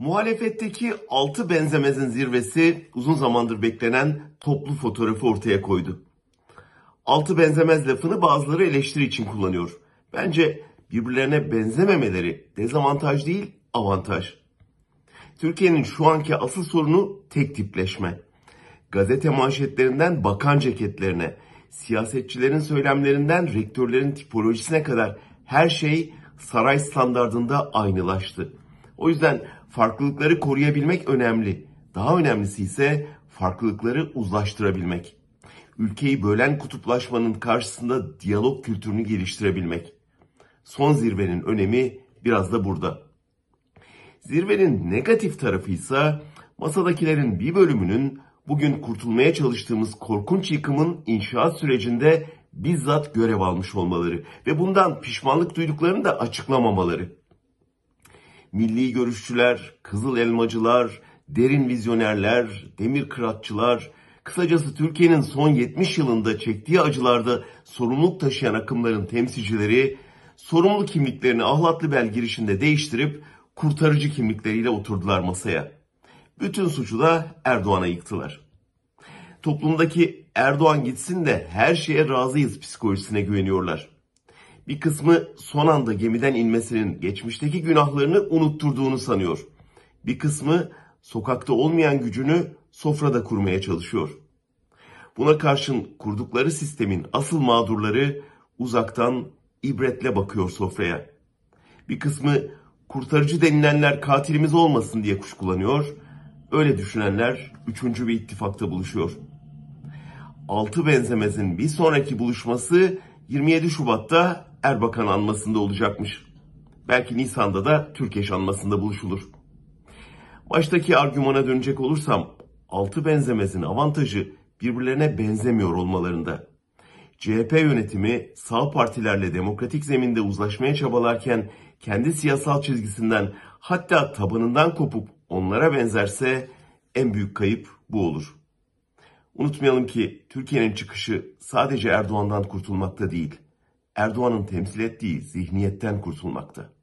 Muhalefetteki altı benzemezin zirvesi uzun zamandır beklenen toplu fotoğrafı ortaya koydu. Altı benzemez lafını bazıları eleştiri için kullanıyor. Bence birbirlerine benzememeleri dezavantaj değil, avantaj. Türkiye'nin şu anki asıl sorunu tek tipleşme. Gazete manşetlerinden bakan ceketlerine, siyasetçilerin söylemlerinden rektörlerin tipolojisine kadar her şey saray standardında aynılaştı. O yüzden farklılıkları koruyabilmek önemli. Daha önemlisi ise farklılıkları uzlaştırabilmek. Ülkeyi bölen kutuplaşmanın karşısında diyalog kültürünü geliştirebilmek. Son zirvenin önemi biraz da burada. Zirvenin negatif tarafı ise masadakilerin bir bölümünün bugün kurtulmaya çalıştığımız korkunç yıkımın inşaat sürecinde bizzat görev almış olmaları ve bundan pişmanlık duyduklarını da açıklamamaları. Milli görüşçüler, kızıl elmacılar, derin vizyonerler, demir kıratçılar, kısacası Türkiye'nin son 70 yılında çektiği acılarda sorumluluk taşıyan akımların temsilcileri sorumlu kimliklerini ahlatlı bel girişinde değiştirip kurtarıcı kimlikleriyle oturdular masaya. Bütün suçu da Erdoğan'a yıktılar. Toplumdaki Erdoğan gitsin de her şeye razıyız psikolojisine güveniyorlar. Bir kısmı son anda gemiden inmesinin geçmişteki günahlarını unutturduğunu sanıyor. Bir kısmı sokakta olmayan gücünü sofrada kurmaya çalışıyor. Buna karşın kurdukları sistemin asıl mağdurları uzaktan ibretle bakıyor sofraya. Bir kısmı kurtarıcı denilenler katilimiz olmasın diye kuşkulanıyor. Öyle düşünenler üçüncü bir ittifakta buluşuyor. Altı benzemezin bir sonraki buluşması 27 Şubat'ta Erbakan anmasında olacakmış. Belki Nisan'da da Türkeş anmasında buluşulur. Baştaki argümana dönecek olursam altı benzemezin avantajı birbirlerine benzemiyor olmalarında. CHP yönetimi sağ partilerle demokratik zeminde uzlaşmaya çabalarken kendi siyasal çizgisinden hatta tabanından kopup onlara benzerse en büyük kayıp bu olur. Unutmayalım ki Türkiye'nin çıkışı sadece Erdoğan'dan kurtulmakta değil, Erdoğan'ın temsil ettiği zihniyetten kurtulmakta.